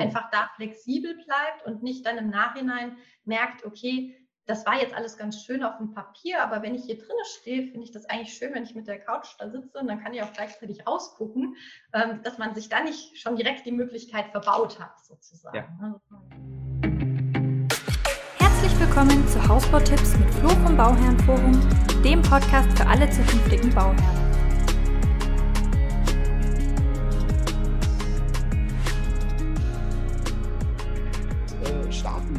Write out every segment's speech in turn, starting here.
einfach da flexibel bleibt und nicht dann im Nachhinein merkt, okay, das war jetzt alles ganz schön auf dem Papier, aber wenn ich hier drinnen stehe, finde ich das eigentlich schön, wenn ich mit der Couch da sitze und dann kann ich auch gleichzeitig ausgucken, ähm, dass man sich da nicht schon direkt die Möglichkeit verbaut hat, sozusagen. Ja. Ne? Herzlich willkommen zu Hausbautipps mit Flo vom Bauherrenforum, dem Podcast für alle zukünftigen Bauherren.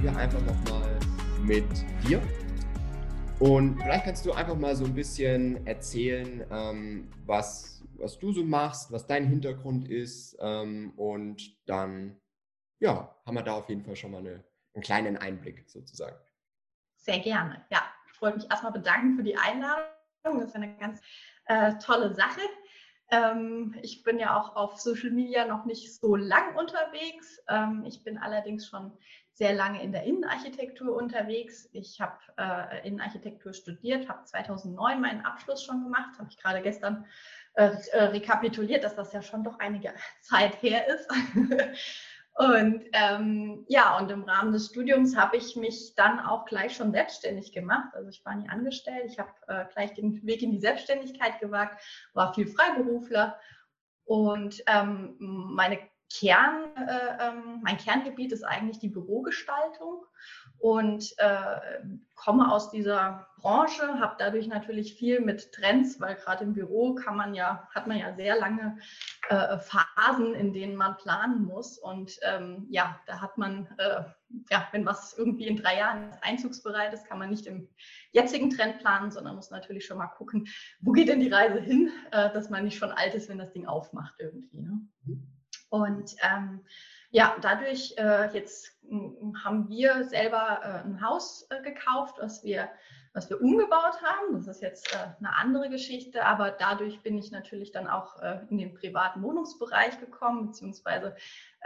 Wir einfach nochmal mit dir. Und vielleicht kannst du einfach mal so ein bisschen erzählen, ähm, was, was du so machst, was dein Hintergrund ist. Ähm, und dann ja, haben wir da auf jeden Fall schon mal eine, einen kleinen Einblick sozusagen. Sehr gerne. Ja, ich wollte mich erstmal bedanken für die Einladung. Das ist eine ganz äh, tolle Sache. Ähm, ich bin ja auch auf Social Media noch nicht so lang unterwegs. Ähm, ich bin allerdings schon sehr lange in der Innenarchitektur unterwegs. Ich habe äh, Innenarchitektur studiert, habe 2009 meinen Abschluss schon gemacht, habe ich gerade gestern äh, äh, rekapituliert, dass das ja schon doch einige Zeit her ist. und ähm, ja, und im Rahmen des Studiums habe ich mich dann auch gleich schon selbstständig gemacht. Also ich war nie angestellt, ich habe äh, gleich den Weg in die Selbstständigkeit gewagt, war viel Freiberufler und ähm, meine Kern, äh, ähm, mein Kerngebiet ist eigentlich die Bürogestaltung und äh, komme aus dieser Branche, habe dadurch natürlich viel mit Trends, weil gerade im Büro kann man ja, hat man ja sehr lange äh, Phasen, in denen man planen muss. Und ähm, ja, da hat man, äh, ja, wenn was irgendwie in drei Jahren einzugsbereit ist, kann man nicht im jetzigen Trend planen, sondern muss natürlich schon mal gucken, wo geht denn die Reise hin, äh, dass man nicht schon alt ist, wenn das Ding aufmacht irgendwie. Ne? Und ähm, ja, dadurch äh, jetzt haben wir selber äh, ein Haus äh, gekauft, was wir was wir umgebaut haben. Das ist jetzt äh, eine andere Geschichte, aber dadurch bin ich natürlich dann auch äh, in den privaten Wohnungsbereich gekommen, beziehungsweise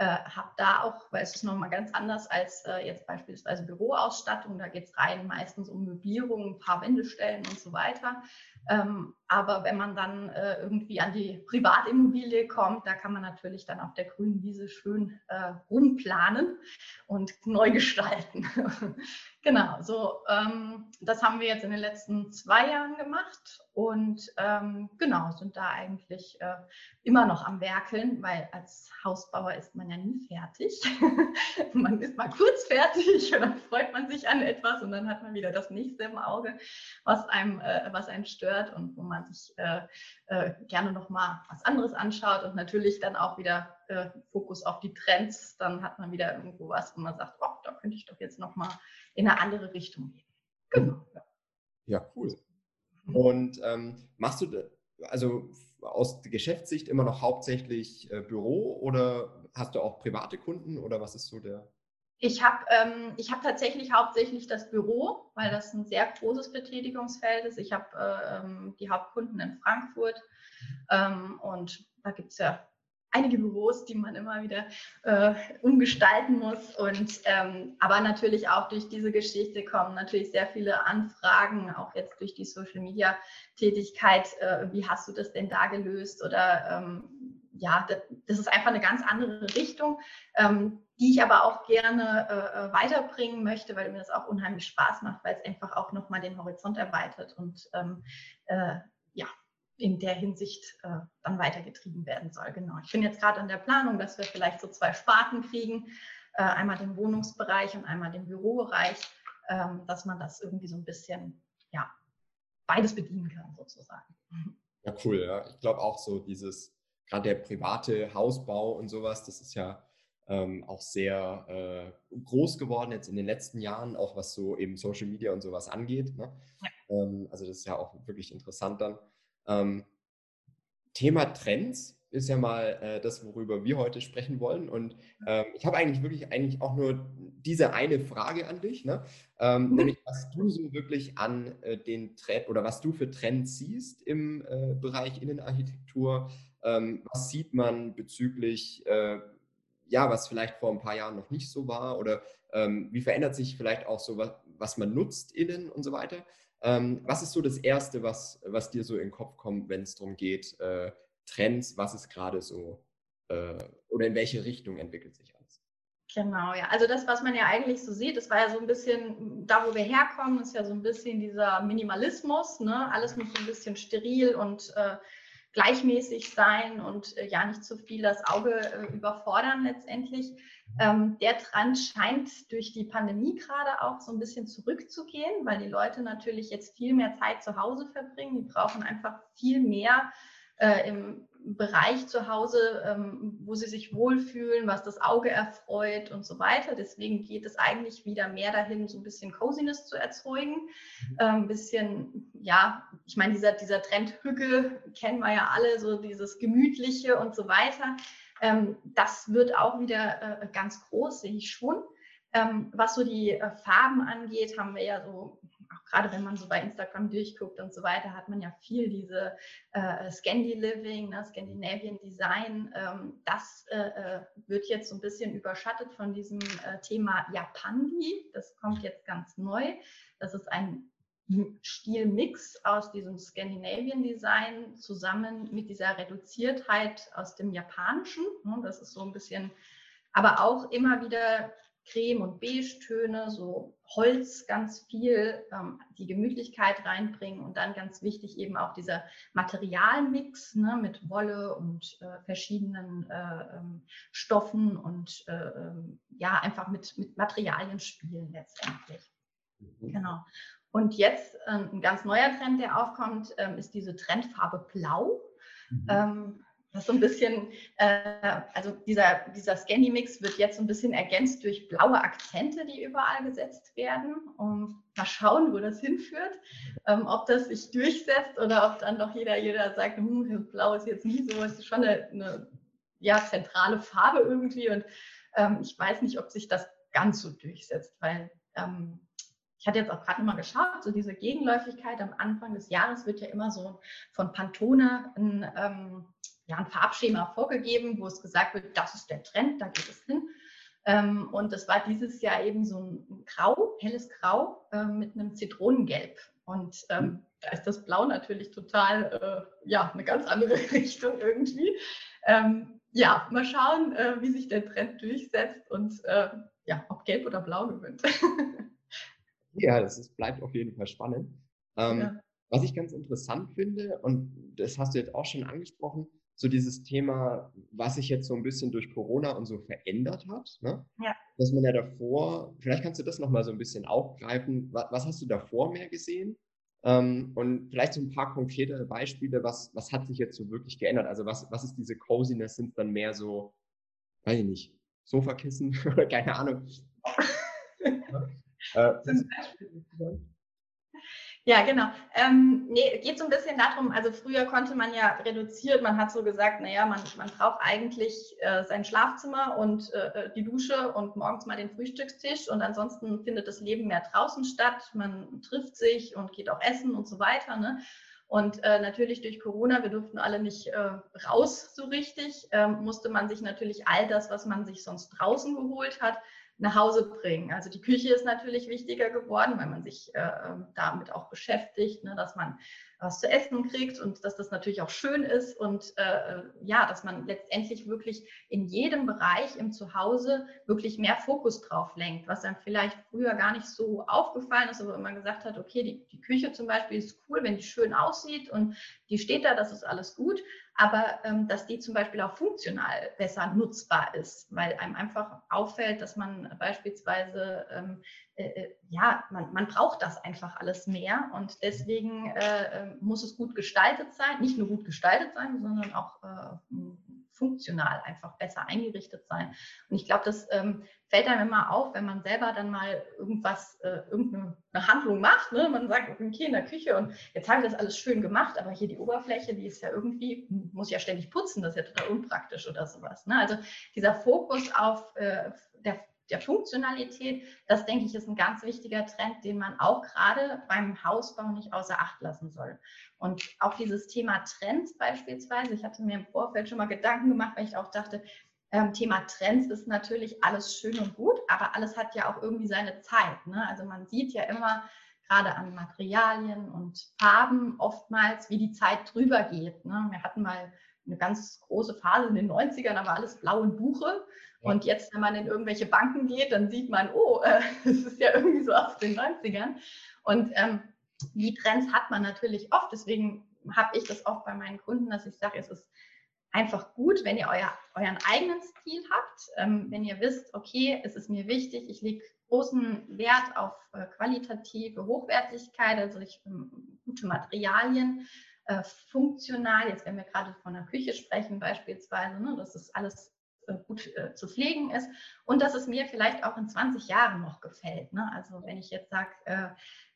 äh, habe da auch, weil es ist nochmal ganz anders als äh, jetzt beispielsweise Büroausstattung, da geht es rein meistens um Möblierung, ein paar Wendestellen und so weiter. Ähm, aber wenn man dann äh, irgendwie an die Privatimmobilie kommt, da kann man natürlich dann auf der grünen Wiese schön äh, rumplanen und neu gestalten. genau, so ähm, das haben wir jetzt in den letzten zwei Jahren gemacht und ähm, genau sind da eigentlich äh, immer noch am Werkeln, weil als Hausbauer ist man ja nie fertig. man ist mal kurz fertig und dann freut man sich an etwas und dann hat man wieder das nächste im Auge, was einem, äh, was einen stört und wo man sich äh, äh, gerne noch mal was anderes anschaut und natürlich dann auch wieder äh, Fokus auf die Trends. Dann hat man wieder irgendwo was, wo man sagt, oh, da könnte ich doch jetzt noch mal in eine andere Richtung gehen. Genau. Ja, cool. Und ähm, machst du, also aus Geschäftssicht immer noch hauptsächlich äh, Büro oder hast du auch private Kunden oder was ist so der? Ich habe ähm, hab tatsächlich hauptsächlich das Büro, weil das ein sehr großes Betätigungsfeld ist. Ich habe äh, ähm, die Hauptkunden in Frankfurt ähm, und da gibt es ja einige Büros, die man immer wieder äh, umgestalten muss. Und ähm, aber natürlich auch durch diese Geschichte kommen natürlich sehr viele Anfragen, auch jetzt durch die Social Media Tätigkeit. Äh, wie hast du das denn da gelöst? Oder ähm, ja, das, das, ist einfach eine ganz andere Richtung, ähm, die ich aber auch gerne äh, äh weiterbringen möchte, weil mir das auch unheimlich Spaß macht, weil es einfach auch nochmal den Horizont erweitert und ähm, äh, ja, in der Hinsicht äh, dann weitergetrieben werden soll. Genau. Ich bin jetzt gerade an der Planung, dass wir vielleicht so zwei Sparten kriegen, äh, einmal den Wohnungsbereich und einmal den Bürobereich, ähm, dass man das irgendwie so ein bisschen, ja, beides bedienen kann sozusagen. Ja, cool. Ja. Ich glaube auch so dieses, gerade der private Hausbau und sowas, das ist ja ähm, auch sehr äh, groß geworden jetzt in den letzten Jahren, auch was so eben Social Media und sowas angeht. Ne? Ja. Ähm, also das ist ja auch wirklich interessant dann. Ähm, Thema Trends ist ja mal äh, das, worüber wir heute sprechen wollen. Und ähm, ich habe eigentlich wirklich eigentlich auch nur diese eine Frage an dich, ne? ähm, mhm. nämlich was du so wirklich an äh, den Trend oder was du für Trends siehst im äh, Bereich Innenarchitektur. Ähm, was sieht man bezüglich, äh, ja, was vielleicht vor ein paar Jahren noch nicht so war oder ähm, wie verändert sich vielleicht auch so was, was man nutzt innen und so weiter. Ähm, was ist so das Erste, was, was dir so in den Kopf kommt, wenn es darum geht, äh, Trends, was ist gerade so äh, oder in welche Richtung entwickelt sich alles? Genau, ja. Also das, was man ja eigentlich so sieht, das war ja so ein bisschen, da wo wir herkommen, ist ja so ein bisschen dieser Minimalismus. Ne? Alles muss so ein bisschen steril und äh, gleichmäßig sein und äh, ja nicht zu viel das Auge äh, überfordern letztendlich. Ähm, der Trend scheint durch die Pandemie gerade auch so ein bisschen zurückzugehen, weil die Leute natürlich jetzt viel mehr Zeit zu Hause verbringen. Die brauchen einfach viel mehr äh, im Bereich zu Hause, ähm, wo sie sich wohlfühlen, was das Auge erfreut und so weiter. Deswegen geht es eigentlich wieder mehr dahin, so ein bisschen Coziness zu erzeugen. Mhm. Äh, ein bisschen, ja, ich meine, dieser, dieser Trend Hügge kennen wir ja alle, so dieses Gemütliche und so weiter. Ähm, das wird auch wieder äh, ganz groß, sehe ich schon. Ähm, was so die äh, Farben angeht, haben wir ja so gerade wenn man so bei Instagram durchguckt und so weiter, hat man ja viel diese äh, Scandi Living, ne, Scandinavian Design. Ähm, das äh, äh, wird jetzt so ein bisschen überschattet von diesem äh, Thema Japandi. Das kommt jetzt ganz neu. Das ist ein Stilmix aus diesem Scandinavian Design zusammen mit dieser Reduziertheit aus dem Japanischen. Ne, das ist so ein bisschen, aber auch immer wieder Creme- und Beige-Töne, so Holz ganz viel, ähm, die Gemütlichkeit reinbringen und dann ganz wichtig eben auch dieser Materialmix ne, mit Wolle und äh, verschiedenen äh, ähm, Stoffen und äh, ähm, ja, einfach mit, mit Materialien spielen letztendlich. Mhm. Genau. Und jetzt äh, ein ganz neuer Trend, der aufkommt, ähm, ist diese Trendfarbe Blau. Mhm. Das ist so ein bisschen, äh, also dieser, dieser Scanny-Mix wird jetzt so ein bisschen ergänzt durch blaue Akzente, die überall gesetzt werden. Und mal schauen, wo das hinführt. Ähm, ob das sich durchsetzt oder ob dann doch jeder, jeder sagt, hm, blau ist jetzt nie so, es ist schon eine, eine ja, zentrale Farbe irgendwie. Und ähm, ich weiß nicht, ob sich das ganz so durchsetzt, weil ähm, ich hatte jetzt auch gerade mal geschaut, so diese Gegenläufigkeit am Anfang des Jahres wird ja immer so von Pantone ein ähm, ja, ein Farbschema vorgegeben, wo es gesagt wird, das ist der Trend, da geht es hin. Ähm, und das war dieses Jahr eben so ein Grau, helles Grau äh, mit einem Zitronengelb. Und ähm, hm. da ist das Blau natürlich total, äh, ja, eine ganz andere Richtung irgendwie. Ähm, ja, mal schauen, äh, wie sich der Trend durchsetzt und äh, ja, ob Gelb oder Blau gewinnt. ja, das ist, bleibt auf jeden Fall spannend. Ähm, ja. Was ich ganz interessant finde, und das hast du jetzt auch schon angesprochen, so dieses Thema, was sich jetzt so ein bisschen durch Corona und so verändert hat. Ne? Ja. Dass man ja davor, vielleicht kannst du das nochmal so ein bisschen aufgreifen. Was, was, hast du davor mehr gesehen? Ähm, und vielleicht so ein paar konkrete Beispiele, was, was hat sich jetzt so wirklich geändert? Also was, was ist diese Coziness? Sind dann mehr so, weiß ich nicht, Sofakissen oder keine Ahnung. äh, ja, genau. Ähm, nee, geht so ein bisschen darum, also früher konnte man ja reduziert, man hat so gesagt, naja, man, man braucht eigentlich äh, sein Schlafzimmer und äh, äh, die Dusche und morgens mal den Frühstückstisch und ansonsten findet das Leben mehr draußen statt, man trifft sich und geht auch essen und so weiter. Ne? Und äh, natürlich durch Corona, wir durften alle nicht äh, raus so richtig, ähm, musste man sich natürlich all das, was man sich sonst draußen geholt hat, nach Hause bringen. Also die Küche ist natürlich wichtiger geworden, weil man sich äh, ähm, damit auch beschäftigt, ne, dass man was zu essen kriegt und dass das natürlich auch schön ist und äh, äh, ja, dass man letztendlich wirklich in jedem Bereich im Zuhause wirklich mehr Fokus drauf lenkt, was einem vielleicht früher gar nicht so aufgefallen ist, aber man gesagt hat, okay, die, die Küche zum Beispiel ist cool, wenn die schön aussieht und die steht da, das ist alles gut, aber ähm, dass die zum Beispiel auch funktional besser nutzbar ist, weil einem einfach auffällt, dass man beispielsweise ähm, äh, äh, ja, man, man, braucht das einfach alles mehr und deswegen äh, ähm, muss es gut gestaltet sein, nicht nur gut gestaltet sein, sondern auch äh, funktional einfach besser eingerichtet sein. Und ich glaube, das ähm, fällt einem immer auf, wenn man selber dann mal irgendwas, äh, irgendeine Handlung macht. Ne? Man sagt, okay, in der Küche und jetzt habe ich das alles schön gemacht, aber hier die Oberfläche, die ist ja irgendwie, muss ich ja ständig putzen, das ist ja total unpraktisch oder sowas. Ne? Also dieser Fokus auf äh, der der Funktionalität, das denke ich, ist ein ganz wichtiger Trend, den man auch gerade beim Hausbau nicht außer Acht lassen soll. Und auch dieses Thema Trends beispielsweise, ich hatte mir im Vorfeld schon mal Gedanken gemacht, weil ich auch dachte, ähm, Thema Trends ist natürlich alles schön und gut, aber alles hat ja auch irgendwie seine Zeit. Ne? Also man sieht ja immer gerade an Materialien und Farben oftmals, wie die Zeit drüber geht. Ne? Wir hatten mal eine ganz große Phase in den 90ern, aber alles blau und Buche. Und jetzt, wenn man in irgendwelche Banken geht, dann sieht man, oh, es äh, ist ja irgendwie so aus den 90ern. Und ähm, die Trends hat man natürlich oft. Deswegen habe ich das oft bei meinen Kunden, dass ich sage, es ist einfach gut, wenn ihr euer, euren eigenen Stil habt, ähm, wenn ihr wisst, okay, es ist mir wichtig, ich lege großen Wert auf äh, qualitative Hochwertigkeit, also ich, ähm, gute Materialien, äh, funktional, jetzt wenn wir gerade von der Küche sprechen beispielsweise, ne, dass es alles gut äh, zu pflegen ist und dass es mir vielleicht auch in 20 Jahren noch gefällt. Ne? Also wenn ich jetzt sage, äh,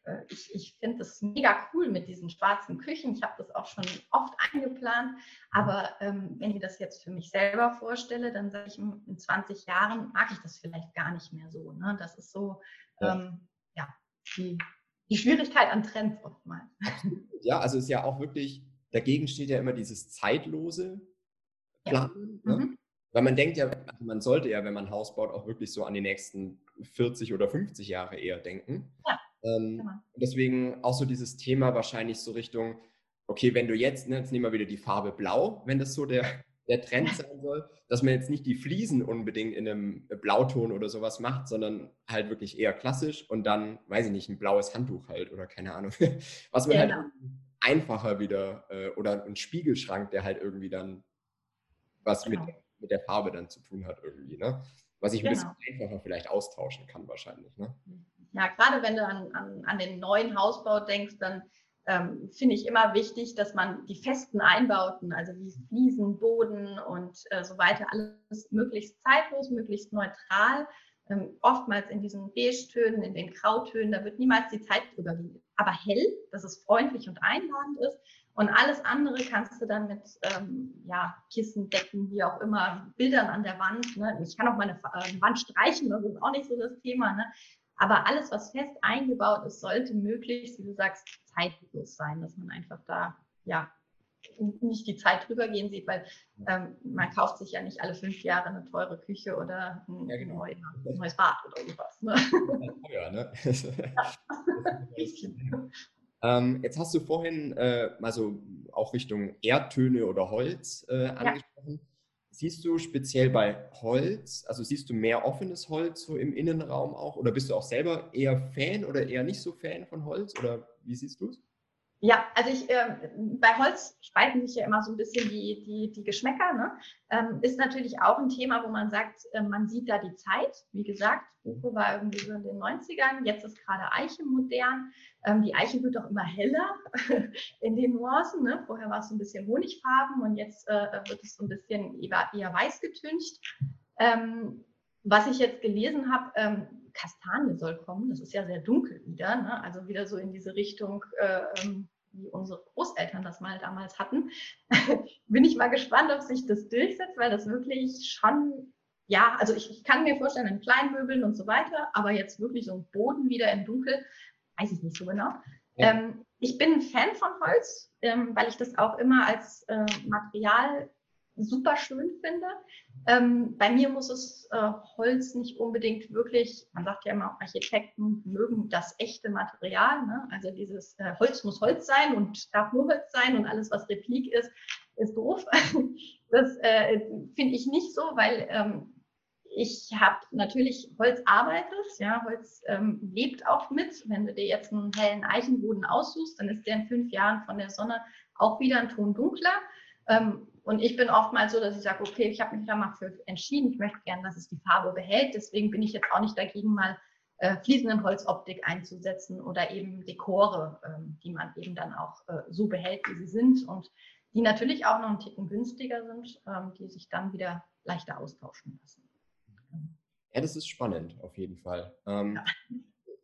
äh, ich, ich finde das mega cool mit diesen schwarzen Küchen. Ich habe das auch schon oft eingeplant. Aber ähm, wenn ich das jetzt für mich selber vorstelle, dann sage ich, in 20 Jahren mag ich das vielleicht gar nicht mehr so. Ne? Das ist so, ähm, ja, die, die Schwierigkeit an Trends oftmals. Ja, also es ist ja auch wirklich, dagegen steht ja immer dieses zeitlose Planen. Ja. Ne? Mhm. Weil man denkt ja, man sollte ja, wenn man Haus baut, auch wirklich so an die nächsten 40 oder 50 Jahre eher denken. Ja. Ähm, genau. Deswegen auch so dieses Thema wahrscheinlich so Richtung, okay, wenn du jetzt, ne, jetzt nehmen wir wieder die Farbe Blau, wenn das so der, der Trend sein soll, dass man jetzt nicht die Fliesen unbedingt in einem Blauton oder sowas macht, sondern halt wirklich eher klassisch und dann, weiß ich nicht, ein blaues Handtuch halt oder keine Ahnung. Was man halt genau. halt einfacher wieder äh, oder ein Spiegelschrank, der halt irgendwie dann was genau. mit, mit der Farbe dann zu tun hat irgendwie, ne? Was ich ein genau. bisschen einfacher vielleicht austauschen kann wahrscheinlich, ne? Mhm ja, gerade wenn du an, an, an den neuen Hausbau denkst, dann ähm, finde ich immer wichtig, dass man die festen Einbauten, also wie Fliesen, Boden und äh, so weiter, alles möglichst zeitlos, möglichst neutral, ähm, oftmals in diesen Beige-Tönen, in den Grautönen, da wird niemals die Zeit drüber gehen. Aber hell, dass es freundlich und einladend ist. Und alles andere kannst du dann mit ähm, ja, Kissen, Decken, wie auch immer, Bildern an der Wand. Ne? Ich kann auch meine äh, Wand streichen, das ist auch nicht so das Thema. Ne? Aber alles, was fest eingebaut ist, sollte möglichst, wie du sagst, zeitlos sein, dass man einfach da, ja, nicht die Zeit drüber gehen sieht, weil ähm, man kauft sich ja nicht alle fünf Jahre eine teure Küche oder ein, ja, genau. neues, neues Bad oder sowas. Ne? Ja, ne? ähm, jetzt hast du vorhin äh, mal so auch Richtung Erdtöne oder Holz äh, angesprochen. Ja. Siehst du speziell bei Holz, also siehst du mehr offenes Holz so im Innenraum auch? Oder bist du auch selber eher Fan oder eher nicht so Fan von Holz? Oder wie siehst du es? Ja, also ich, äh, bei Holz spalten sich ja immer so ein bisschen die, die, die Geschmäcker. Ne? Ähm, ist natürlich auch ein Thema, wo man sagt, äh, man sieht da die Zeit. Wie gesagt, Buche war irgendwie so in den 90ern, jetzt ist gerade Eiche modern. Ähm, die Eiche wird auch immer heller in den Nuancen. Ne? Vorher war es so ein bisschen honigfarben und jetzt äh, wird es so ein bisschen eher, eher weiß getüncht. Ähm, was ich jetzt gelesen habe, ähm, Kastanie soll kommen. Das ist ja sehr dunkel wieder. Ne? Also wieder so in diese Richtung, äh, ähm, wie unsere Großeltern das mal damals hatten. Bin ich mal gespannt, ob sich das durchsetzt, weil das wirklich schon, ja, also ich, ich kann mir vorstellen, in Kleinmöbeln und so weiter, aber jetzt wirklich so ein Boden wieder im Dunkel, weiß ich nicht so genau. Ja. Ähm, ich bin ein Fan von Holz, ähm, weil ich das auch immer als äh, Material super schön finde. Ähm, bei mir muss es äh, Holz nicht unbedingt wirklich, man sagt ja immer, Architekten mögen das echte Material. Ne? Also dieses äh, Holz muss Holz sein und darf nur Holz sein und alles, was Replik ist, ist doof. das äh, finde ich nicht so, weil ähm, ich habe natürlich Holz arbeitet, ja, Holz ähm, lebt auch mit. Wenn du dir jetzt einen hellen Eichenboden aussuchst, dann ist der in fünf Jahren von der Sonne auch wieder ein Ton dunkler. Ähm, und ich bin oftmals so, dass ich sage, okay, ich habe mich da mal für entschieden, ich möchte gerne, dass es die Farbe behält. Deswegen bin ich jetzt auch nicht dagegen, mal äh, fließenden Holzoptik einzusetzen oder eben Dekore, ähm, die man eben dann auch äh, so behält, wie sie sind und die natürlich auch noch einen Ticken günstiger sind, ähm, die sich dann wieder leichter austauschen lassen. Ja, das ist spannend, auf jeden Fall. Ähm, ja.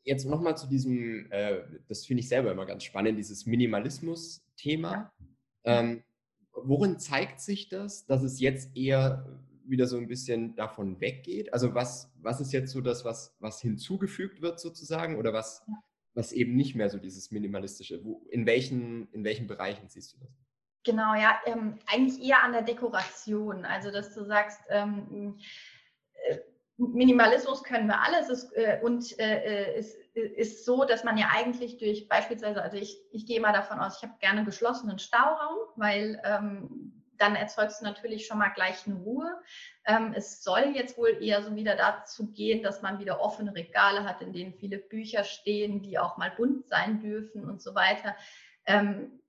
Jetzt nochmal zu diesem, äh, das finde ich selber immer ganz spannend, dieses Minimalismus-Thema. Ja. Ähm, worin zeigt sich das, dass es jetzt eher wieder so ein bisschen davon weggeht? Also was, was ist jetzt so das, was, was hinzugefügt wird sozusagen oder was, was eben nicht mehr so dieses minimalistische? Wo, in, welchen, in welchen Bereichen siehst du das? Genau, ja, ähm, eigentlich eher an der Dekoration. Also dass du sagst, ähm, äh, Minimalismus können wir alles ist, äh, und äh, es ist so, dass man ja eigentlich durch beispielsweise, also ich, ich gehe immer davon aus, ich habe gerne geschlossenen Stauraum, weil ähm, dann erzeugst du natürlich schon mal gleich eine Ruhe. Ähm, es soll jetzt wohl eher so wieder dazu gehen, dass man wieder offene Regale hat, in denen viele Bücher stehen, die auch mal bunt sein dürfen und so weiter. Ähm,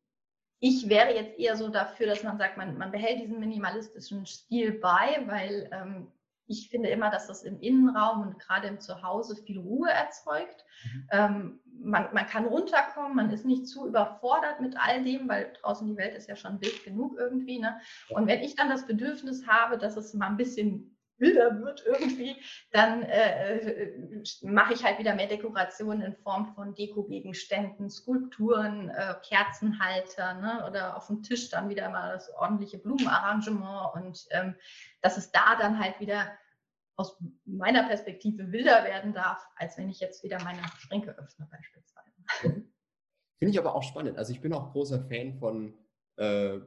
ich wäre jetzt eher so dafür, dass man sagt, man, man behält diesen minimalistischen Stil bei, weil ähm, ich finde immer, dass das im Innenraum und gerade im Zuhause viel Ruhe erzeugt. Mhm. Ähm, man, man, kann runterkommen, man ist nicht zu überfordert mit all dem, weil draußen die Welt ist ja schon wild genug irgendwie. Ne? Und wenn ich dann das Bedürfnis habe, dass es mal ein bisschen wilder wird irgendwie, dann äh, äh, mache ich halt wieder mehr Dekorationen in Form von Dekogegenständen, Skulpturen, äh, Kerzenhalter ne? oder auf dem Tisch dann wieder mal das ordentliche Blumenarrangement und ähm, dass es da dann halt wieder aus meiner Perspektive wilder werden darf, als wenn ich jetzt wieder meine Schränke öffne beispielsweise. Finde ich aber auch spannend. Also ich bin auch großer Fan von äh,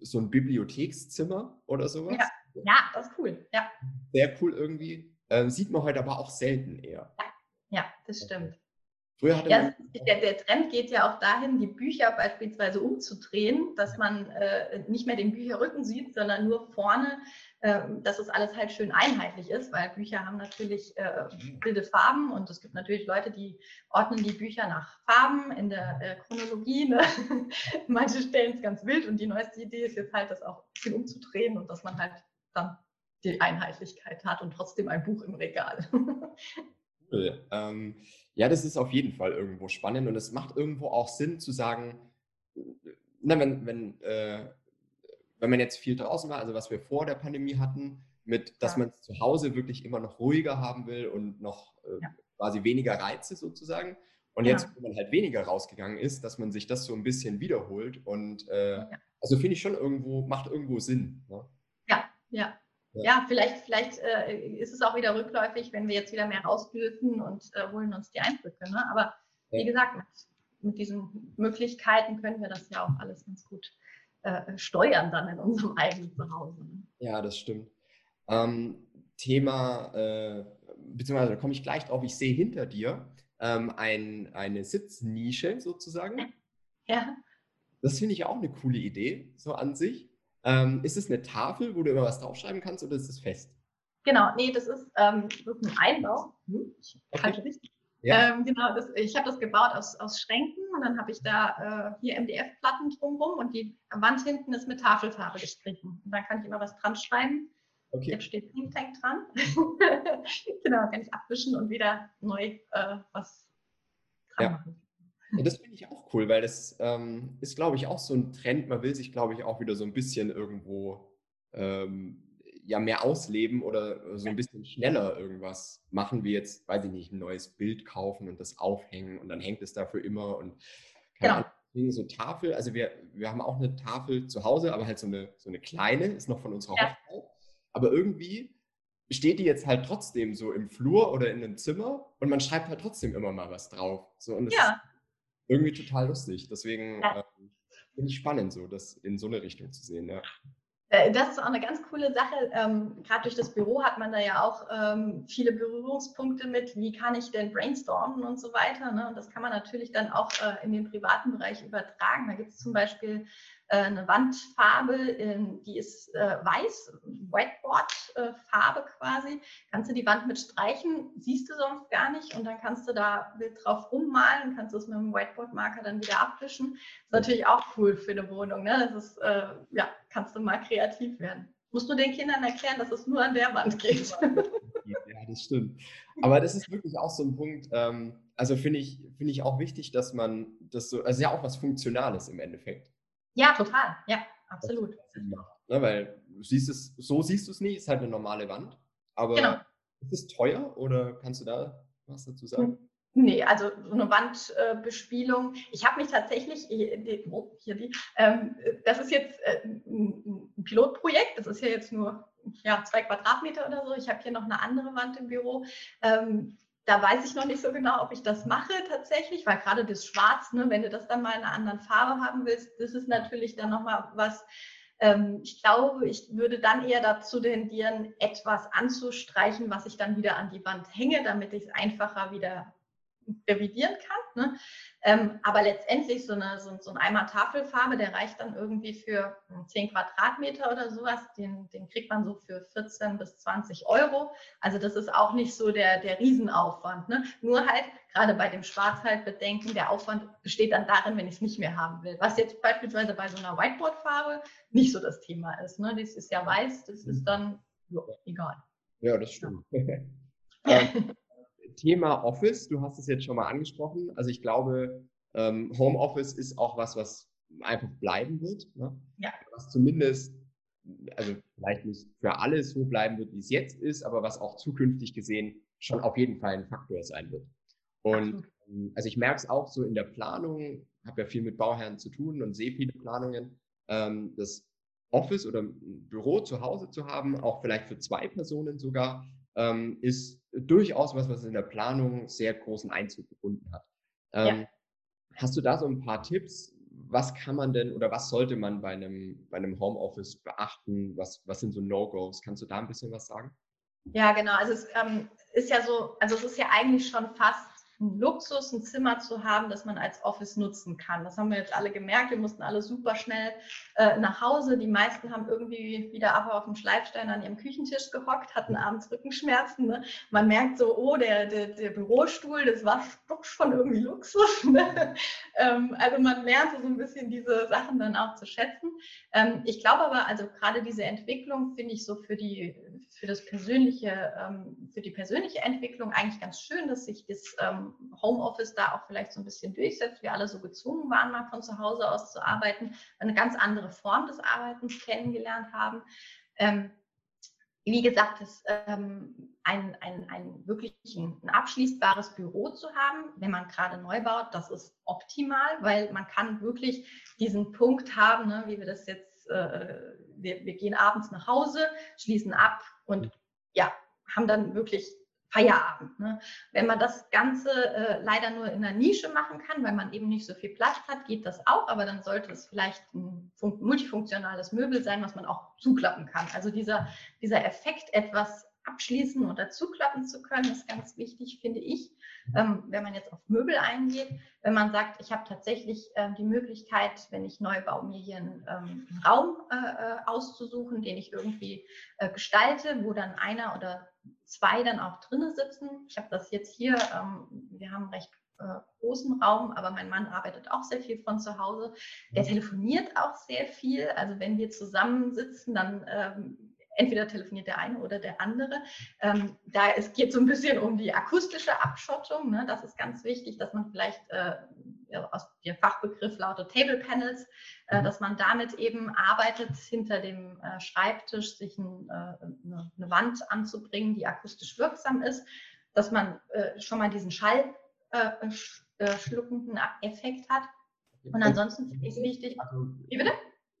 so ein Bibliothekszimmer oder sowas. Ja. Ja, das ist cool. Ja. Sehr cool irgendwie. Ähm, sieht man heute aber auch selten eher. Ja, ja das stimmt. Früher hatte ja, der, der, Trend geht ja auch dahin, die Bücher beispielsweise umzudrehen, dass man äh, nicht mehr den Bücherrücken sieht, sondern nur vorne, äh, dass es alles halt schön einheitlich ist, weil Bücher haben natürlich äh, wilde Farben und es gibt natürlich Leute, die ordnen die Bücher nach Farben in der äh, Chronologie. Ne? Manche stellen es ganz wild und die neueste Idee ist jetzt halt, das auch ein bisschen umzudrehen und dass man halt dann die Einheitlichkeit hat und trotzdem ein Buch im Regal. cool. Ähm, ja, das ist auf jeden Fall irgendwo spannend und es macht irgendwo auch Sinn zu sagen, na, wenn, wenn, äh, wenn man jetzt viel draußen war, also was wir vor der Pandemie hatten, mit, dass ja. man zu Hause wirklich immer noch ruhiger haben will und noch äh, ja. quasi weniger Reize sozusagen. Und jetzt, ja. wo man halt weniger rausgegangen ist, dass man sich das so ein bisschen wiederholt. Und äh, also finde ich schon irgendwo, macht irgendwo Sinn. Ne? Ja. Ja, vielleicht, vielleicht äh, ist es auch wieder rückläufig, wenn wir jetzt wieder mehr raus dürfen und äh, holen uns die Eindrücke. Ne? Aber ja. wie gesagt, mit, mit, diesen Möglichkeiten können wir das ja auch alles ganz gut äh, steuern dann in unserem eigenen Zuhause. Ne? Ja, das stimmt. Ähm, Thema, äh, beziehungsweise da komme ich gleich drauf, ich sehe hinter dir ähm, ein, eine Sitznische sozusagen. Ja. Das finde ich auch eine coole Idee, so an sich. Ähm, ist es eine Tafel, wo du immer was draufschreiben kannst oder ist es fest? Genau, nee, das ist, ähm, das ist ein Einbau. Hm, okay. Ja. Ähm, genau, das, ich habe das gebaut aus, aus Schränken und dann habe ich da äh, hier MDF-Platten drumherum und die Wand hinten ist mit Tafelfarbe gestrichen. Und dann kann ich immer was dran schreiben. Okay. Jetzt steht Think Tank dran. genau, kann ich abwischen und wieder neu äh, was dran ja. machen. Ja, das finde ich auch cool, weil das ähm, ist, glaube ich, auch so ein Trend. Man will sich, glaube ich, auch wieder so ein bisschen irgendwo ähm, ja mehr ausleben oder so ein bisschen schneller irgendwas machen, wie jetzt, weiß ich nicht, ein neues Bild kaufen und das aufhängen und dann hängt es dafür immer und keine genau. so Tafel. Also wir, wir haben auch eine Tafel zu Hause, aber halt so eine, so eine kleine, ist noch von unserer ja. Hochzeit. Aber irgendwie steht die jetzt halt trotzdem so im Flur oder in einem Zimmer und man schreibt halt trotzdem immer mal was drauf. So, und das ja irgendwie total lustig. Deswegen ja. ähm, finde ich spannend, so das in so eine Richtung zu sehen. Ja. Äh, das ist auch eine ganz coole Sache. Ähm, Gerade durch das Büro hat man da ja auch ähm, viele Berührungspunkte mit, wie kann ich denn brainstormen und so weiter. Ne? Und das kann man natürlich dann auch äh, in den privaten Bereich übertragen. Da gibt es zum Beispiel eine Wandfarbe, die ist äh, weiß, Whiteboard-Farbe quasi. Kannst du die Wand mit streichen, siehst du sonst gar nicht und dann kannst du da Bild drauf rummalen, kannst du es mit einem Whiteboard-Marker dann wieder abwischen. Ist natürlich auch cool für eine Wohnung. Ne? Das ist, äh, ja, kannst du mal kreativ werden. Musst du den Kindern erklären, dass es nur an der Wand geht. Ja, das stimmt. Aber das ist wirklich auch so ein Punkt, ähm, also finde ich, finde ich auch wichtig, dass man das so, also ja auch was Funktionales im Endeffekt. Ja, total. Ja, absolut. Ne, weil du siehst es, so siehst du es nicht, ist halt eine normale Wand. Aber genau. ist es teuer oder kannst du da was dazu sagen? Nee, also so eine Wandbespielung. Äh, ich habe mich tatsächlich, oh, hier die, ähm, das ist jetzt äh, ein Pilotprojekt, das ist ja jetzt nur ja, zwei Quadratmeter oder so. Ich habe hier noch eine andere Wand im Büro. Ähm, da weiß ich noch nicht so genau, ob ich das mache tatsächlich, weil gerade das Schwarz, ne, wenn du das dann mal in einer anderen Farbe haben willst, das ist natürlich dann nochmal was. Ähm, ich glaube, ich würde dann eher dazu tendieren, etwas anzustreichen, was ich dann wieder an die Wand hänge, damit ich es einfacher wieder revidieren kann. Ne? Ähm, aber letztendlich so, eine, so, so ein Eimer Tafelfarbe, der reicht dann irgendwie für 10 Quadratmeter oder sowas. Den, den kriegt man so für 14 bis 20 Euro. Also das ist auch nicht so der, der Riesenaufwand. Ne? Nur halt, gerade bei dem Schwarz halt bedenken, der Aufwand besteht dann darin, wenn ich es nicht mehr haben will. Was jetzt beispielsweise bei so einer Whiteboard-Farbe nicht so das Thema ist. Ne? Das ist ja weiß, das ist dann ja, egal. Ja, das stimmt. ähm, Thema Office, du hast es jetzt schon mal angesprochen. Also ich glaube, ähm, Homeoffice ist auch was, was einfach bleiben wird. Ne? Ja. Was zumindest, also vielleicht nicht für alle so bleiben wird, wie es jetzt ist, aber was auch zukünftig gesehen schon auf jeden Fall ein Faktor sein wird. Und ähm, also ich merke es auch so in der Planung, habe ja viel mit Bauherren zu tun und sehe viele Planungen, ähm, das Office oder ein Büro zu Hause zu haben, auch vielleicht für zwei Personen sogar, ähm, ist durchaus was, was in der Planung sehr großen Einzug gefunden hat. Ähm, ja. Hast du da so ein paar Tipps? Was kann man denn oder was sollte man bei einem, bei einem Homeoffice beachten? Was, was sind so No-Gos? Kannst du da ein bisschen was sagen? Ja, genau. Also es ähm, ist ja so, also es ist ja eigentlich schon fast ein Luxus, ein Zimmer zu haben, das man als Office nutzen kann. Das haben wir jetzt alle gemerkt. Wir mussten alle super schnell äh, nach Hause. Die meisten haben irgendwie wieder ab auf dem Schleifstein an ihrem Küchentisch gehockt, hatten abends Rückenschmerzen. Ne? Man merkt so, oh, der, der, der Bürostuhl, das war doch schon irgendwie Luxus. Ne? ähm, also man lernt so ein bisschen diese Sachen dann auch zu schätzen. Ähm, ich glaube aber, also gerade diese Entwicklung finde ich so für die für das persönliche, ähm, für die persönliche Entwicklung eigentlich ganz schön, dass sich das ähm, Homeoffice da auch vielleicht so ein bisschen durchsetzt. Wir alle so gezwungen waren, mal von zu Hause aus zu arbeiten, eine ganz andere Form des Arbeitens kennengelernt haben. Ähm, wie gesagt, das, ähm, ein, ein, ein wirklich ein, ein, abschließbares Büro zu haben, wenn man gerade neu baut, das ist optimal, weil man kann wirklich diesen Punkt haben, ne, wie wir das jetzt, äh, wir, wir gehen abends nach Hause, schließen ab, und ja, haben dann wirklich Feierabend. Ne? Wenn man das Ganze äh, leider nur in einer Nische machen kann, weil man eben nicht so viel Platz hat, geht das auch, aber dann sollte es vielleicht ein multifunktionales Möbel sein, was man auch zuklappen kann. Also dieser, dieser Effekt, etwas abschließen oder zuklappen zu können, ist ganz wichtig, finde ich. Ähm, wenn man jetzt auf Möbel eingeht, wenn man sagt, ich habe tatsächlich äh, die Möglichkeit, wenn ich neu baue, mir hier einen, ähm, einen Raum äh, äh, auszusuchen, den ich irgendwie äh, gestalte, wo dann einer oder zwei dann auch drinnen sitzen. Ich habe das jetzt hier, ähm, wir haben recht äh, großen Raum, aber mein Mann arbeitet auch sehr viel von zu Hause. Der mhm. telefoniert auch sehr viel. Also wenn wir zusammensitzen, dann ähm, entweder telefoniert der eine oder der andere. Ähm, da es geht so ein bisschen um die akustische Abschottung. Ne? Das ist ganz wichtig, dass man vielleicht äh, aus der Fachbegriff lautet Table Panels, äh, mhm. dass man damit eben arbeitet, hinter dem äh, Schreibtisch sich ein, äh, eine, eine, Wand anzubringen, die akustisch wirksam ist, dass man äh, schon mal diesen schallschluckenden äh, Effekt hat. Und ansonsten ist wichtig. Also, Wie bitte?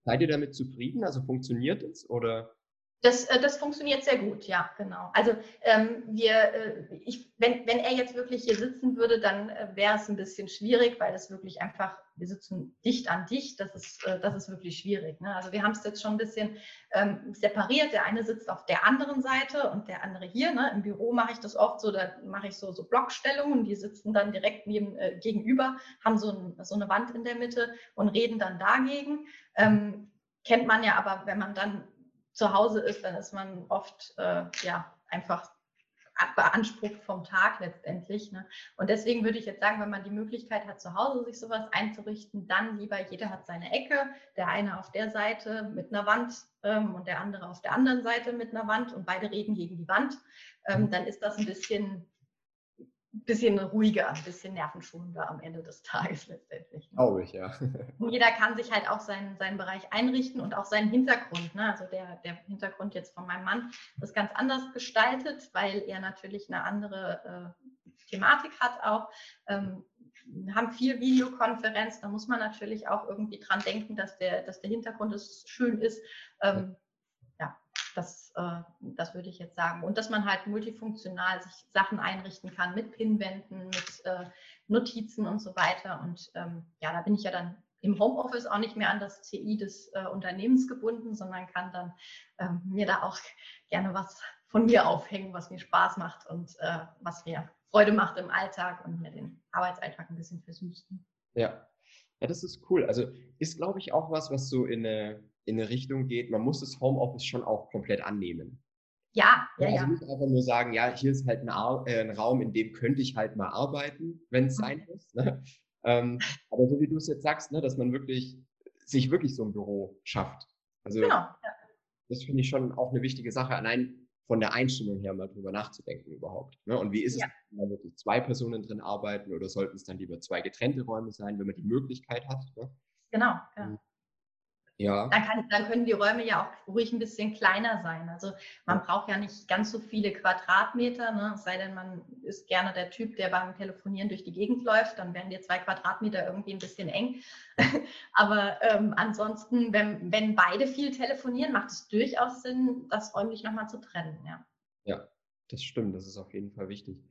Seid ihr damit zufrieden? Also funktioniert es oder? Das, äh, das funktioniert sehr gut, ja, genau. Also ähm, wir, äh, ich, wenn, wenn er jetzt wirklich hier sitzen würde, dann äh, wäre es ein bisschen schwierig, weil es wirklich einfach, wir sitzen dicht an dicht, das ist, äh, das ist wirklich schwierig. Ne? Also wir haben es jetzt schon ein bisschen ähm, separiert. Der eine sitzt auf der anderen Seite und der andere hier. Ne? Im Büro mache ich das oft so, da mache ich so, so Blockstellungen, die sitzen dann direkt neben, äh, gegenüber, haben so, ein, so eine Wand in der Mitte und reden dann dagegen. Ähm, kennt man ja aber, wenn man dann zu Hause ist, dann ist man oft äh, ja einfach beansprucht vom Tag letztendlich. Ne? Und deswegen würde ich jetzt sagen, wenn man die Möglichkeit hat, zu Hause sich sowas einzurichten, dann lieber jeder hat seine Ecke, der eine auf der Seite mit einer Wand ähm, und der andere auf der anderen Seite mit einer Wand und beide reden gegen die Wand. Ähm, mhm. dann ist das ein bisschen bisschen ruhiger, ein bisschen nervenschonender am Ende des Tages letztendlich. Ne? Glaube ich, ja. Und jeder kann sich halt auch seinen, seinen Bereich einrichten und auch seinen Hintergrund. Ne? Also der, der Hintergrund jetzt von meinem Mann ist ganz anders gestaltet, weil er natürlich eine andere äh, Thematik hat auch. Ähm, wir haben viel Videokonferenz, da muss man natürlich auch irgendwie dran denken, dass der, dass der Hintergrund schön ist. Ähm, das, äh, das würde ich jetzt sagen. Und dass man halt multifunktional sich Sachen einrichten kann mit Pinwänden, mit äh, Notizen und so weiter. Und ähm, ja, da bin ich ja dann im Homeoffice auch nicht mehr an das CI des äh, Unternehmens gebunden, sondern kann dann ähm, mir da auch gerne was von mir aufhängen, was mir Spaß macht und äh, was mir Freude macht im Alltag und mir den Arbeitsalltag ein bisschen versüßt. Ja. Ja, das ist cool. Also ist, glaube ich, auch was, was so in eine, in eine Richtung geht. Man muss das Homeoffice schon auch komplett annehmen. Ja, ja, also ja. nicht einfach nur sagen, ja, hier ist halt ein, äh, ein Raum, in dem könnte ich halt mal arbeiten, wenn es sein muss. Ne? Ähm, aber so wie du es jetzt sagst, ne, dass man wirklich sich wirklich so ein Büro schafft. Also genau, ja. das finde ich schon auch eine wichtige Sache, allein von der Einstellung her mal drüber nachzudenken überhaupt. Ne? Und wie ist ja. es, wenn da wirklich zwei Personen drin arbeiten oder sollten es dann lieber zwei getrennte Räume sein, wenn man die Möglichkeit hat? Ne? Genau, ja. Ja. Dann, kann, dann, können die Räume ja auch ruhig ein bisschen kleiner sein. Also man braucht ja nicht ganz so viele Quadratmeter, ne? es sei denn, man ist gerne der Typ, der beim Telefonieren durch die Gegend läuft, dann werden dir zwei Quadratmeter irgendwie ein bisschen eng. Aber ähm, ansonsten, wenn, wenn beide viel telefonieren, macht es durchaus Sinn, das räumlich nochmal zu trennen. Ja. ja, das stimmt, das ist auf jeden Fall wichtig.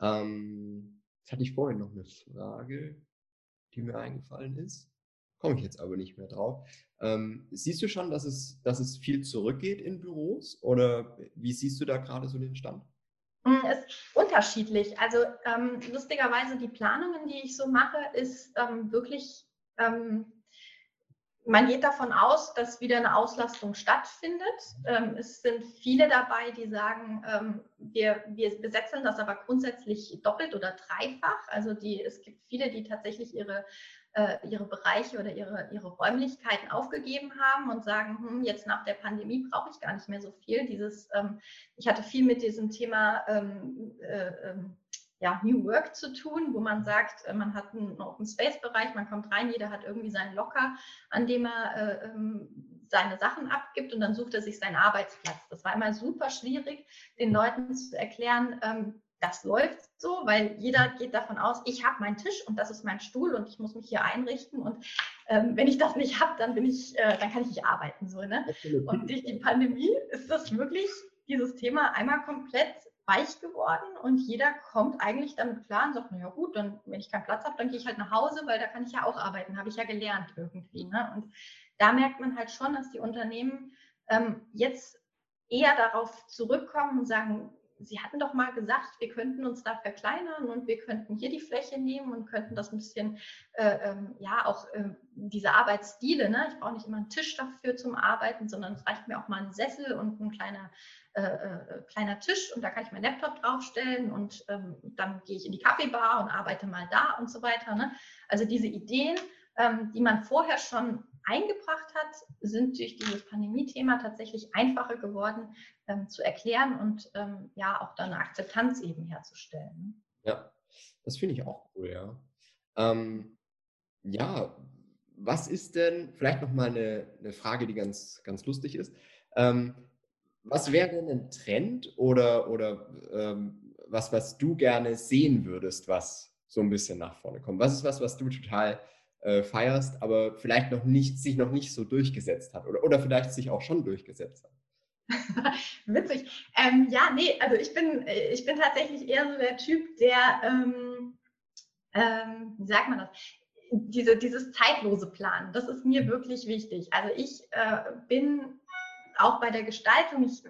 Ähm, jetzt hatte ich vorhin noch eine Frage, die mir eingefallen ist. Komme ich jetzt aber nicht mehr drauf. Ähm, siehst du schon, dass es, dass es viel zurückgeht in Büros oder wie siehst du da gerade so den Stand? Es ist unterschiedlich. Also ähm, lustigerweise die Planungen, die ich so mache, ist ähm, wirklich, ähm, man geht davon aus, dass wieder eine Auslastung stattfindet. Ähm, es sind viele dabei, die sagen, ähm, wir, wir besetzen das aber grundsätzlich doppelt oder dreifach. Also die, es gibt viele, die tatsächlich ihre äh, ihre Bereiche oder ihre, ihre Räumlichkeiten aufgegeben haben und sagen, hm, jetzt nach der Pandemie brauche ich gar nicht mehr so viel. Dieses, ähm, ich hatte viel mit diesem Thema ähm, äh, ähm, ja, New Work zu tun, wo man sagt, äh, man hat einen Open Space Bereich, man kommt rein, jeder hat irgendwie seinen Locker, an dem er äh, ähm, seine Sachen abgibt und dann sucht er sich seinen Arbeitsplatz. Das war immer super schwierig, den Leuten zu erklären, ähm, das läuft so, weil jeder geht davon aus, ich habe meinen Tisch und das ist mein Stuhl und ich muss mich hier einrichten und ähm, wenn ich das nicht habe, dann bin ich, äh, dann kann ich nicht arbeiten so. Ne? Und durch die Pandemie ist das wirklich dieses Thema einmal komplett weich geworden und jeder kommt eigentlich damit klar und sagt, naja gut, dann wenn ich keinen Platz habe, dann gehe ich halt nach Hause, weil da kann ich ja auch arbeiten, habe ich ja gelernt irgendwie. Ne? Und da merkt man halt schon, dass die Unternehmen ähm, jetzt eher darauf zurückkommen und sagen, Sie hatten doch mal gesagt, wir könnten uns da verkleinern und wir könnten hier die Fläche nehmen und könnten das ein bisschen, äh, ähm, ja, auch äh, diese Arbeitsstile, ne? ich brauche nicht immer einen Tisch dafür zum Arbeiten, sondern es reicht mir auch mal ein Sessel und ein kleiner, äh, äh, kleiner Tisch und da kann ich meinen Laptop draufstellen und ähm, dann gehe ich in die Kaffeebar und arbeite mal da und so weiter. Ne? Also diese Ideen, ähm, die man vorher schon eingebracht hat, sind durch dieses Pandemie-Thema tatsächlich einfacher geworden ähm, zu erklären und ähm, ja auch da eine Akzeptanz eben herzustellen. Ja, das finde ich auch cool, ja. Ähm, ja, was ist denn, vielleicht nochmal eine, eine Frage, die ganz, ganz lustig ist. Ähm, was wäre denn ein Trend oder, oder ähm, was, was du gerne sehen würdest, was so ein bisschen nach vorne kommt? Was ist was, was du total äh, feierst, aber vielleicht noch nicht, sich noch nicht so durchgesetzt hat oder, oder vielleicht sich auch schon durchgesetzt hat? Witzig. Ähm, ja, nee, also ich bin, ich bin tatsächlich eher so der Typ, der, ähm, ähm, wie sagt man das? Diese, dieses zeitlose Planen, das ist mir wirklich wichtig. Also ich äh, bin auch bei der Gestaltung, ich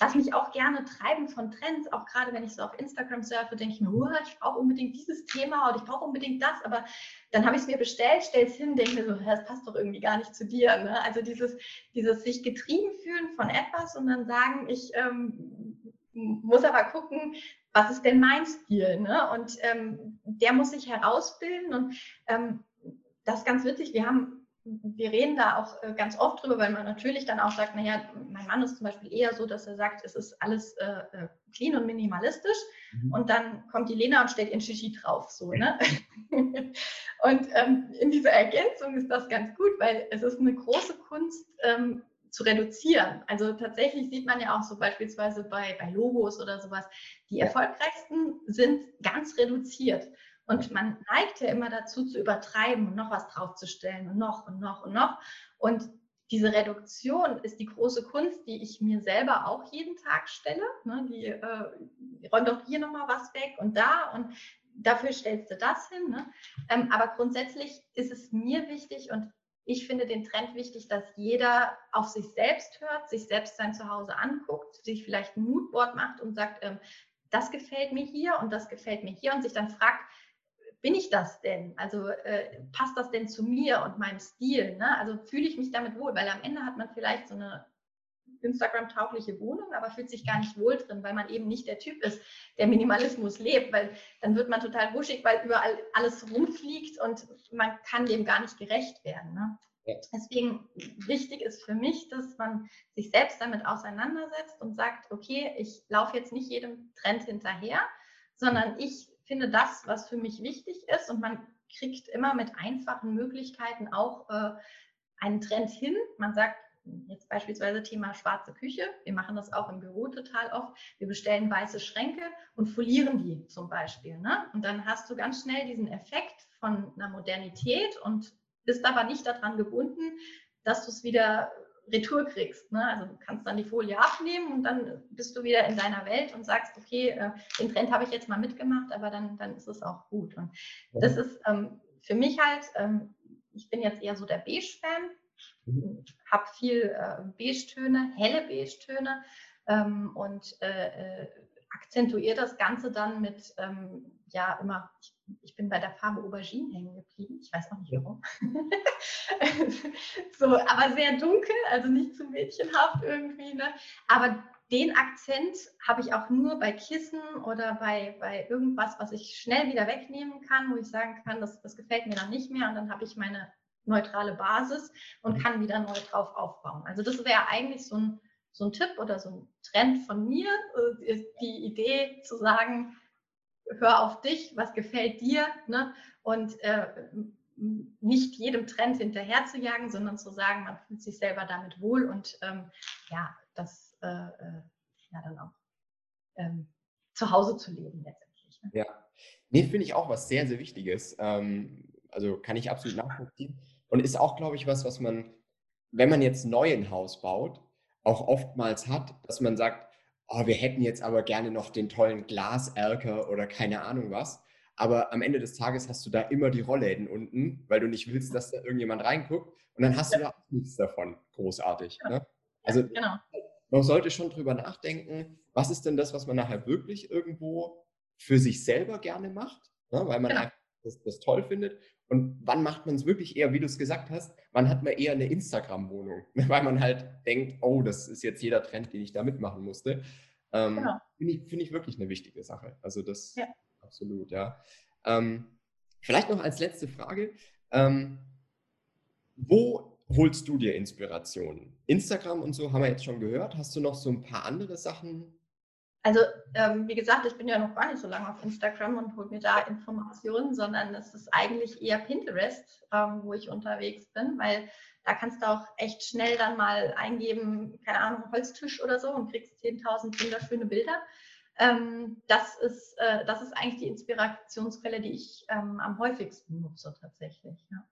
lasse mich auch gerne treiben von Trends, auch gerade wenn ich so auf Instagram surfe, denke ich mir, oh, ich brauche unbedingt dieses Thema oder ich brauche unbedingt das, aber dann habe ich es mir bestellt, stelle es hin, denke mir so, das passt doch irgendwie gar nicht zu dir. Ne? Also dieses, dieses sich getrieben fühlen von etwas und dann sagen, ich ähm, muss aber gucken, was ist denn mein Stil? Ne? Und ähm, der muss sich herausbilden und ähm, das ist ganz witzig. Wir haben wir reden da auch äh, ganz oft drüber, weil man natürlich dann auch sagt, naja, mein Mann ist zum Beispiel eher so, dass er sagt, es ist alles äh, äh, clean und minimalistisch. Mhm. Und dann kommt die Lena und stellt ihren Shishi drauf. So, ne? und ähm, in dieser Ergänzung ist das ganz gut, weil es ist eine große Kunst ähm, zu reduzieren. Also tatsächlich sieht man ja auch so beispielsweise bei, bei Logos oder sowas, die erfolgreichsten sind ganz reduziert. Und man neigt ja immer dazu zu übertreiben und noch was draufzustellen und noch und noch und noch. Und diese Reduktion ist die große Kunst, die ich mir selber auch jeden Tag stelle. Ne, die äh, räumt doch hier nochmal was weg und da und dafür stellst du das hin. Ne? Ähm, aber grundsätzlich ist es mir wichtig und ich finde den Trend wichtig, dass jeder auf sich selbst hört, sich selbst sein Zuhause anguckt, sich vielleicht ein Moodboard macht und sagt, ähm, das gefällt mir hier und das gefällt mir hier und sich dann fragt, bin ich das denn? Also äh, passt das denn zu mir und meinem Stil? Ne? Also fühle ich mich damit wohl? Weil am Ende hat man vielleicht so eine Instagram-taugliche Wohnung, aber fühlt sich gar nicht wohl drin, weil man eben nicht der Typ ist, der Minimalismus lebt, weil dann wird man total wuschig, weil überall alles rumfliegt und man kann dem gar nicht gerecht werden. Ne? Deswegen wichtig ist für mich, dass man sich selbst damit auseinandersetzt und sagt, okay, ich laufe jetzt nicht jedem Trend hinterher, sondern ich finde das, was für mich wichtig ist und man kriegt immer mit einfachen Möglichkeiten auch äh, einen Trend hin. Man sagt, Jetzt beispielsweise Thema schwarze Küche. Wir machen das auch im Büro total oft. Wir bestellen weiße Schränke und folieren die zum Beispiel. Ne? Und dann hast du ganz schnell diesen Effekt von einer Modernität und bist aber nicht daran gebunden, dass du es wieder retour kriegst. Ne? Also du kannst dann die Folie abnehmen und dann bist du wieder in deiner Welt und sagst, okay, äh, den Trend habe ich jetzt mal mitgemacht, aber dann, dann ist es auch gut. Und das ist ähm, für mich halt, ähm, ich bin jetzt eher so der Beige-Fan, Mhm. Habe viel äh, Beige-Töne, helle Beige-Töne ähm, und äh, äh, akzentuiere das Ganze dann mit, ähm, ja, immer, ich, ich, bin bei der Farbe Aubergine hängen geblieben. Ich weiß noch nicht warum. so, aber sehr dunkel, also nicht zu mädchenhaft irgendwie. Ne? Aber den Akzent habe ich auch nur bei Kissen oder bei, bei irgendwas, was ich schnell wieder wegnehmen kann, wo ich sagen kann, das, das gefällt mir dann nicht mehr und dann habe ich meine neutrale Basis und mhm. kann wieder neu drauf aufbauen. Also das wäre eigentlich so ein, so ein Tipp oder so ein Trend von mir, äh, die Idee zu sagen, hör auf dich, was gefällt dir ne? und äh, nicht jedem Trend hinterher zu jagen, sondern zu sagen, man fühlt sich selber damit wohl und ähm, ja, das äh, äh, ja dann auch ähm, zu Hause zu leben letztendlich. Ne? Ja, nee, finde ich auch was sehr, sehr Wichtiges. Ähm, also kann ich absolut nachvollziehen. Und ist auch, glaube ich, was, was man, wenn man jetzt neu ein Haus baut, auch oftmals hat, dass man sagt, oh, wir hätten jetzt aber gerne noch den tollen Glaserker oder keine Ahnung was. Aber am Ende des Tages hast du da immer die Rollläden unten, weil du nicht willst, dass da irgendjemand reinguckt. Und dann hast ja. du da auch nichts davon. Großartig. Ja. Ne? Also genau. man sollte schon drüber nachdenken, was ist denn das, was man nachher wirklich irgendwo für sich selber gerne macht, ne? weil man genau. einfach das, das toll findet. Und wann macht man es wirklich eher, wie du es gesagt hast, wann hat man eher eine Instagram-Wohnung? Weil man halt denkt, oh, das ist jetzt jeder Trend, den ich da mitmachen musste. Ähm, genau. Finde ich, find ich wirklich eine wichtige Sache. Also das ja. absolut, ja. Ähm, vielleicht noch als letzte Frage. Ähm, wo holst du dir Inspirationen? Instagram und so haben wir jetzt schon gehört. Hast du noch so ein paar andere Sachen, also, ähm, wie gesagt, ich bin ja noch gar nicht so lange auf Instagram und hole mir da Informationen, sondern es ist eigentlich eher Pinterest, ähm, wo ich unterwegs bin, weil da kannst du auch echt schnell dann mal eingeben, keine Ahnung, Holztisch oder so und kriegst 10.000 wunderschöne Bilder. Ähm, das, ist, äh, das ist eigentlich die Inspirationsquelle, die ich ähm, am häufigsten nutze tatsächlich. Ja.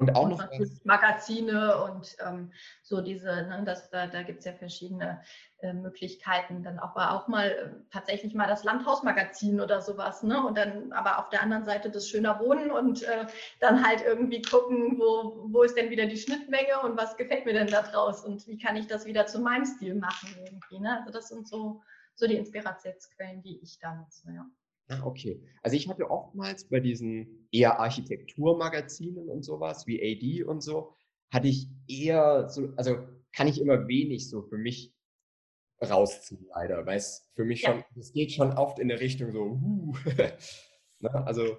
Und auch noch Magazine und ähm, so diese, ne, das, da, da gibt es ja verschiedene äh, Möglichkeiten, dann auch, auch mal äh, tatsächlich mal das Landhausmagazin oder sowas, ne? Und dann aber auf der anderen Seite das schöner Wohnen und äh, dann halt irgendwie gucken, wo, wo ist denn wieder die Schnittmenge und was gefällt mir denn da draus und wie kann ich das wieder zu meinem Stil machen irgendwie. Ne? Also das sind so, so die Inspirationsquellen, die ich da nutze, ja. Ah, okay. Also ich hatte oftmals bei diesen eher Architekturmagazinen und sowas wie AD und so, hatte ich eher so, also kann ich immer wenig so für mich rausziehen, leider, weil es für mich ja. schon, es geht schon oft in der Richtung so, uh, ne? also.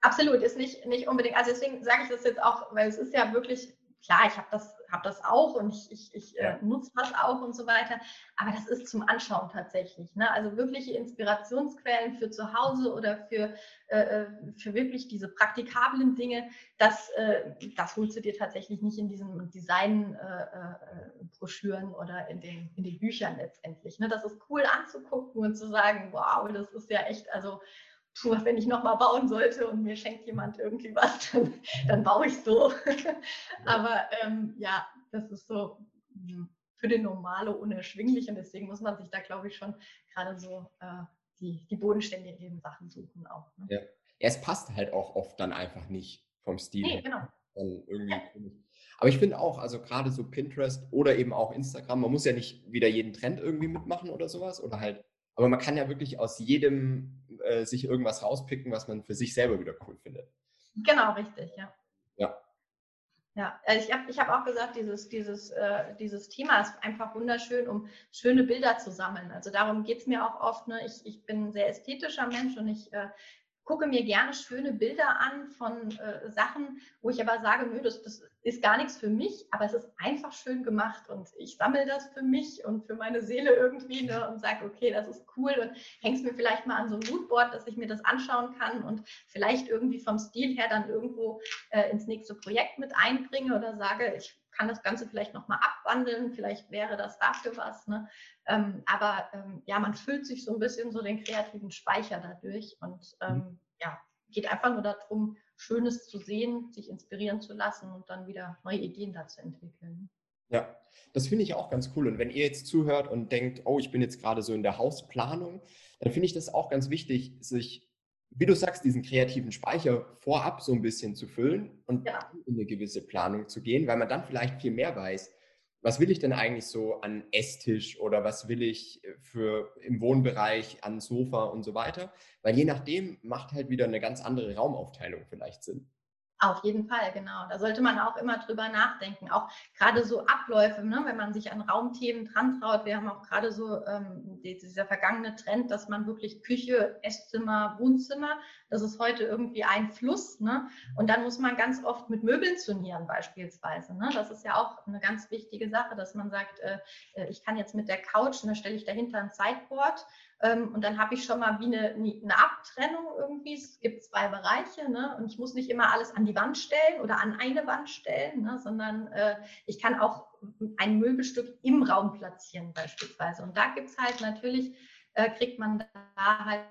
Absolut, ist nicht, nicht unbedingt, also deswegen sage ich das jetzt auch, weil es ist ja wirklich klar, ich habe das, hab das auch und ich, ich, ich äh, ja. äh, nutze das auch und so weiter. Aber das ist zum Anschauen tatsächlich. Ne? Also wirkliche Inspirationsquellen für zu Hause oder für, äh, äh, für wirklich diese praktikablen Dinge, das, äh, das holst du dir tatsächlich nicht in diesen Design-Broschüren äh, oder in den, in den Büchern letztendlich. Ne? Das ist cool anzugucken und zu sagen, wow, das ist ja echt, also wenn ich nochmal bauen sollte und mir schenkt jemand irgendwie was, dann, dann baue ich so. Aber ähm, ja, das ist so hm, für den Normale unerschwinglich und deswegen muss man sich da, glaube ich, schon gerade so äh, die, die bodenständigen Sachen suchen auch. Ne? Ja. ja. es passt halt auch oft dann einfach nicht vom Stil. Nee, genau. Dann irgendwie ja. Aber ich finde auch, also gerade so Pinterest oder eben auch Instagram, man muss ja nicht wieder jeden Trend irgendwie mitmachen oder sowas oder halt Aber man kann ja wirklich aus jedem äh, sich irgendwas rauspicken, was man für sich selber wieder cool findet. Genau, richtig, ja. Ja. Ja, also ich habe ich hab auch gesagt, dieses, dieses, äh, dieses Thema ist einfach wunderschön, um schöne Bilder zu sammeln. Also darum geht es mir auch oft. Ne? Ich, ich bin ein sehr ästhetischer Mensch und ich äh, gucke mir gerne schöne Bilder an von äh, Sachen, wo ich aber sage, nö, das, das ist gar nichts für mich, aber es ist einfach schön gemacht und ich sammle das für mich und für meine Seele irgendwie ne, und sage, okay, das ist cool und hängst mir vielleicht mal an so ein Moodboard, dass ich mir das anschauen kann und vielleicht irgendwie vom Stil her dann irgendwo äh, ins nächste Projekt mit einbringe oder sage, ich kann das Ganze vielleicht nochmal abwandeln, vielleicht wäre das dafür was. Ne? Ähm, aber ähm, ja, man füllt sich so ein bisschen so den kreativen Speicher dadurch und ähm, mhm. ja, geht einfach nur darum, Schönes zu sehen, sich inspirieren zu lassen und dann wieder neue Ideen dazu entwickeln. Ja, das finde ich auch ganz cool. Und wenn ihr jetzt zuhört und denkt, oh, ich bin jetzt gerade so in der Hausplanung, dann finde ich das auch ganz wichtig, sich wie du sagst, diesen kreativen Speicher vorab so ein bisschen zu füllen und ja. in eine gewisse Planung zu gehen, weil man dann vielleicht viel mehr weiß. Was will ich denn eigentlich so an Esstisch oder was will ich äh, für im Wohnbereich an Sofa und so weiter? Weil je nachdem macht halt wieder eine ganz andere Raumaufteilung vielleicht Sinn. Auf jeden Fall, genau. Da sollte man auch immer drüber nachdenken. Auch gerade so Abläufe, ne? wenn man sich an Raumthemen dran traut. Wir haben auch gerade so ähm, dieser vergangene Trend, dass man wirklich Küche, Esszimmer, Wohnzimmer, das ist heute irgendwie ein Fluss. Ne? Und dann muss man ganz oft mit Möbeln turnieren beispielsweise. Ne? Das ist ja auch eine ganz wichtige Sache, dass man sagt, äh, äh ich kann jetzt mit der Couch, und da stelle ich dahinter ein Sideboard ähm, und dann habe ich schon mal wie eine, eine Abtrennung irgendwie. Es gibt zwei Bereiche ne? und ich muss nicht immer alles an die Wand stellen oder an eine Wand stellen, ne? sondern äh, ich kann auch ein Möbelstück im Raum platzieren beispielsweise. Und da gibt es halt natürlich, äh, kriegt man da halt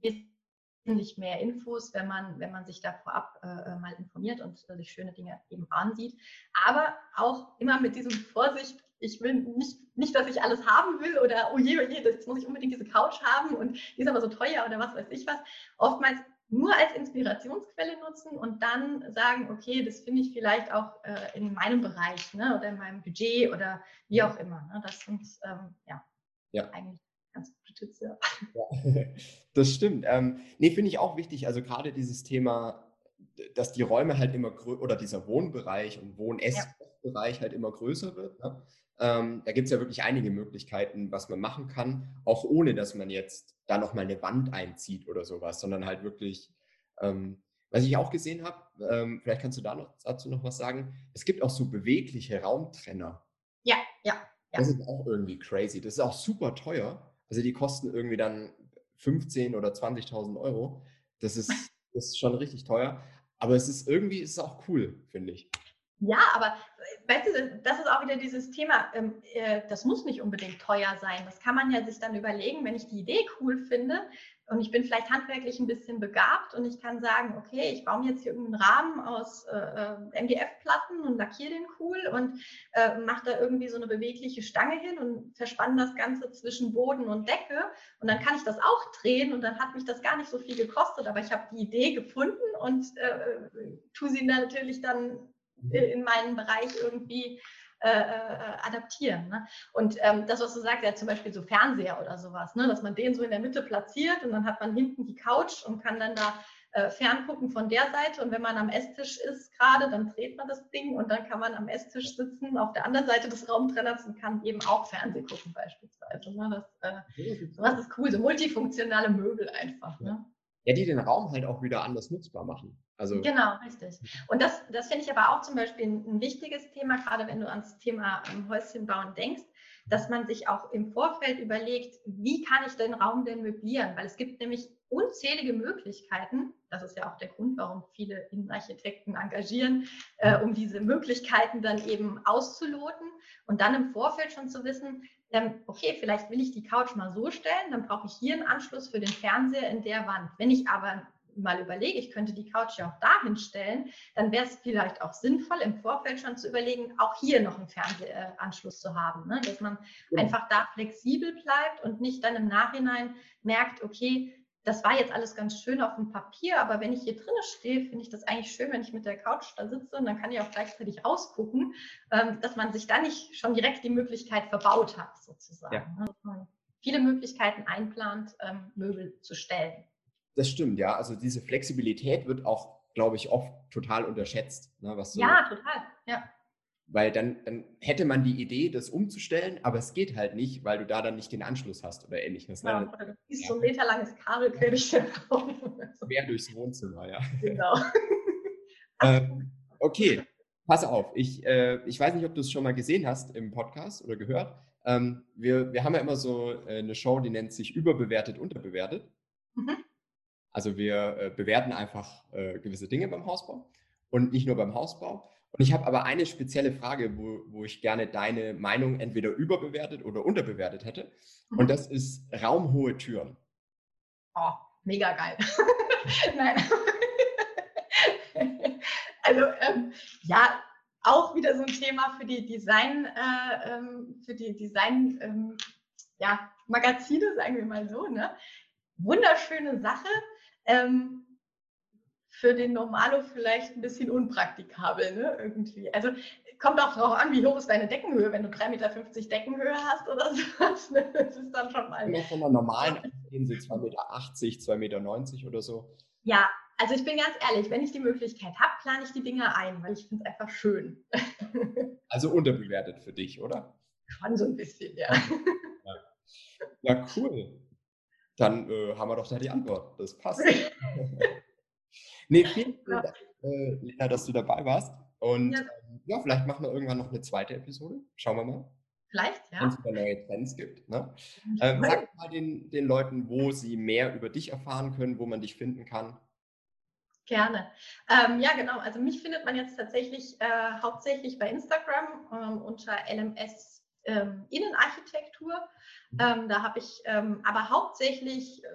wesentlich mehr Infos, wenn man, wenn man sich da vorab äh, mal informiert und äh, sich schöne Dinge eben ansieht. Aber auch immer mit diesem Vorsicht, ich will nicht, nicht, dass ich alles haben will oder oh je, oh je, jetzt muss ich unbedingt diese Couch haben und die ist aber so teuer oder was weiß ich was. Oftmals nur als Inspirationsquelle nutzen und dann sagen, okay, das finde ich vielleicht auch äh, in meinem Bereich ne, oder in meinem Budget oder wie auch immer. Ne? Das sind ähm, ja, ja, eigentlich ganz gute Tipps. Ja. ja. das stimmt. Ähm, nee, finde ich auch wichtig. Also gerade dieses Thema, dass die Räume halt immer größer oder dieser Wohnbereich und Wohn-Ess-Bereich ja. Halt immer größer wird. Ne? Ähm, da gibt es ja wirklich einige Möglichkeiten, was man machen kann, auch ohne dass man jetzt da nochmal eine Wand einzieht oder sowas, sondern halt wirklich, ähm, was ich auch gesehen habe, ähm, vielleicht kannst du da noch, dazu noch was sagen, es gibt auch so bewegliche Raumtrenner. Ja, ja, ja. Das ist auch irgendwie crazy. Das ist auch super teuer. Also die kosten irgendwie dann 15 oder 20.000 Euro. Das ist, das ist schon richtig teuer. Aber es ist irgendwie, ist auch cool, finde ich. Ja, aber weißt du, das ist auch wieder dieses Thema, ähm, äh, das muss nicht unbedingt teuer sein. Das kann man ja sich dann überlegen, wenn ich die Idee cool finde und ich bin vielleicht handwerklich ein bisschen begabt und ich kann sagen, okay, ich baue mir jetzt hier irgendeinen Rahmen aus äh, äh MDF-Platten und lackiere den cool und äh, mache da irgendwie so eine bewegliche Stange hin und verspanne das Ganze zwischen Boden und Decke und dann kann ich das auch drehen und dann hat mich das gar nicht so viel gekostet, aber ich habe die Idee gefunden und äh, tue sie natürlich dann. In meinen Bereich irgendwie äh, äh, adaptieren. Ne? Und ähm, das, was du sagst, ja zum Beispiel so Fernseher oder sowas, ne? dass man den so in der Mitte platziert und dann hat man hinten die Couch und kann dann da äh, ferngucken von der Seite und wenn man am Esstisch ist gerade, dann dreht man das Ding und dann kann man am Esstisch sitzen auf der anderen Seite des Raumtrenners und kann eben auch Fernsehen gucken beispielsweise. Ne? Das, äh, das ist cool, so multifunktionale Möbel einfach. Ne? Ja, die den Raum halt auch wieder anders nutzbar machen. Also genau, richtig. Und das, das finde ich aber auch zum Beispiel ein, wichtiges Thema, gerade wenn du ans Thema ähm, Häuschen bauen denkst, dass man sich auch im Vorfeld überlegt, wie kann ich den Raum denn möblieren? Weil es gibt nämlich unzählige Möglichkeiten. Das ist ja auch der Grund, warum viele Innenarchitekten engagieren, äh, um diese Möglichkeiten dann eben auszuloten und dann im Vorfeld schon zu wissen, ähm, okay, vielleicht will ich die Couch mal so stellen, dann brauche ich hier einen Anschluss für den Fernseher in der Wand. Wenn ich aber mal überlege, ich könnte die Couch ja auch dahin stellen, dann wäre es vielleicht auch sinnvoll, im Vorfeld schon zu überlegen, auch hier noch einen Fernsehanschluss zu haben. Ne? Dass man ja. einfach da flexibel bleibt und nicht dann im Nachhinein merkt, okay, das war jetzt alles ganz schön auf dem Papier, aber wenn ich hier drinnen stehe, finde ich das eigentlich schön, wenn ich mit der Couch da sitze und dann kann ich auch gleichzeitig ausgucken, ähm, dass man sich da nicht schon direkt die Möglichkeit verbaut hat, sozusagen. Ja. Ne? viele Möglichkeiten einplant, ähm, Möbel zu stellen. Das stimmt, ja. Also diese Flexibilität wird auch, glaube ich, oft total unterschätzt. Ne, was so, ja, total. Ja. Weil dann, dann hätte man die Idee, das umzustellen, aber es geht halt nicht, weil du da dann nicht den Anschluss hast oder ähnliches. Ne? Ja, oder du ja. so ein meterlanges Kabel quer durch den Raum. Quer durchs Wohnzimmer, ja. Genau. ähm, okay, pass auf. Ich, äh, ich weiß nicht, ob du es schon mal gesehen hast im Podcast oder gehört. Ähm, wir, wir haben ja immer so äh, eine Show, die nennt sich überbewertet, unterbewertet. Mhm. Also wir äh, bewerten einfach äh, gewisse Dinge beim Hausbau und nicht nur beim Hausbau. Und ich habe aber eine spezielle Frage, wo, wo ich gerne deine Meinung entweder überbewertet oder unterbewertet hätte. Und mhm. das ist raumhohe Türen. Oh, mega geil. Nein. also ähm, ja, auch wieder so ein Thema für die Design, äh, ähm, für die Design, ähm, ja, Magazine, sagen wir mal so. Ne? Wunderschöne Sache. Ähm, für den Normalo vielleicht ein bisschen unpraktikabel, ne? Irgendwie. Also kommt auch darauf an, wie hoch ist deine Deckenhöhe, wenn du 3,50 Meter Deckenhöhe hast oder sowas. Ne? Das ist dann schon mal. Ja, von einer normalen Gehen sie 2,80 Meter, 2,90 Meter oder so. Ja, also ich bin ganz ehrlich, wenn ich die Möglichkeit habe, plane ich die Dinge ein, weil ich finde es einfach schön. Also unterbewertet für dich, oder? Schon so ein bisschen, ja. Ja, ja cool. Dann äh, haben wir doch da die Antwort. Das passt. Nee, vielen, vielen Dank, äh, Lena, dass du dabei warst. Und ja. Ähm, ja. vielleicht machen wir irgendwann noch eine zweite Episode. Schauen wir mal. Vielleicht, ja. Wenn es wieder neue Trends gibt. Ne? Ähm, sag mal den, den Leuten, wo sie mehr über dich erfahren können, wo man dich finden kann. Gerne. Ähm, ja, genau. Also mich findet man jetzt tatsächlich äh, hauptsächlich bei Instagram ähm, unter LMS ähm, Innenarchitektur. Mhm. Ähm, da habe ich ähm, aber hauptsächlich äh,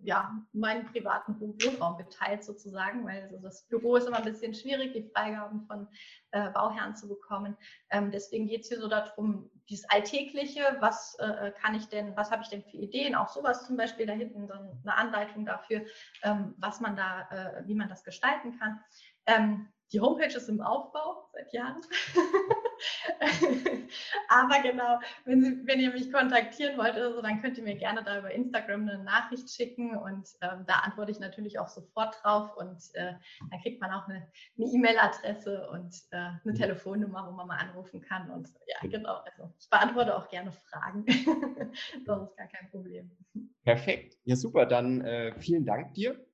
ja, meinen privaten Wohnraum geteilt sozusagen, weil also das Büro ist immer ein bisschen schwierig, die Freigaben von äh, Bauherren zu bekommen. Ähm, deswegen geht es hier so darum, dieses Alltägliche, was äh, kann ich denn, was habe ich denn für Ideen, auch sowas zum Beispiel da hinten, dann eine Anleitung dafür, ähm, was man da, äh, wie man das gestalten kann. Die Homepage ist im Aufbau seit Jahren. Aber genau, wenn, Sie, wenn ihr mich kontaktieren wollt oder so, dann könnt ihr mir gerne da über Instagram eine Nachricht schicken und ähm, da antworte ich natürlich auch sofort drauf und äh, dann kriegt man auch eine E-Mail-Adresse und äh, eine mhm. Telefonnummer, wo man mal anrufen kann und ja, genau, also ich beantworte auch gerne Fragen. das ist gar kein Problem. Perfekt, ja super, dann äh, vielen Dank dir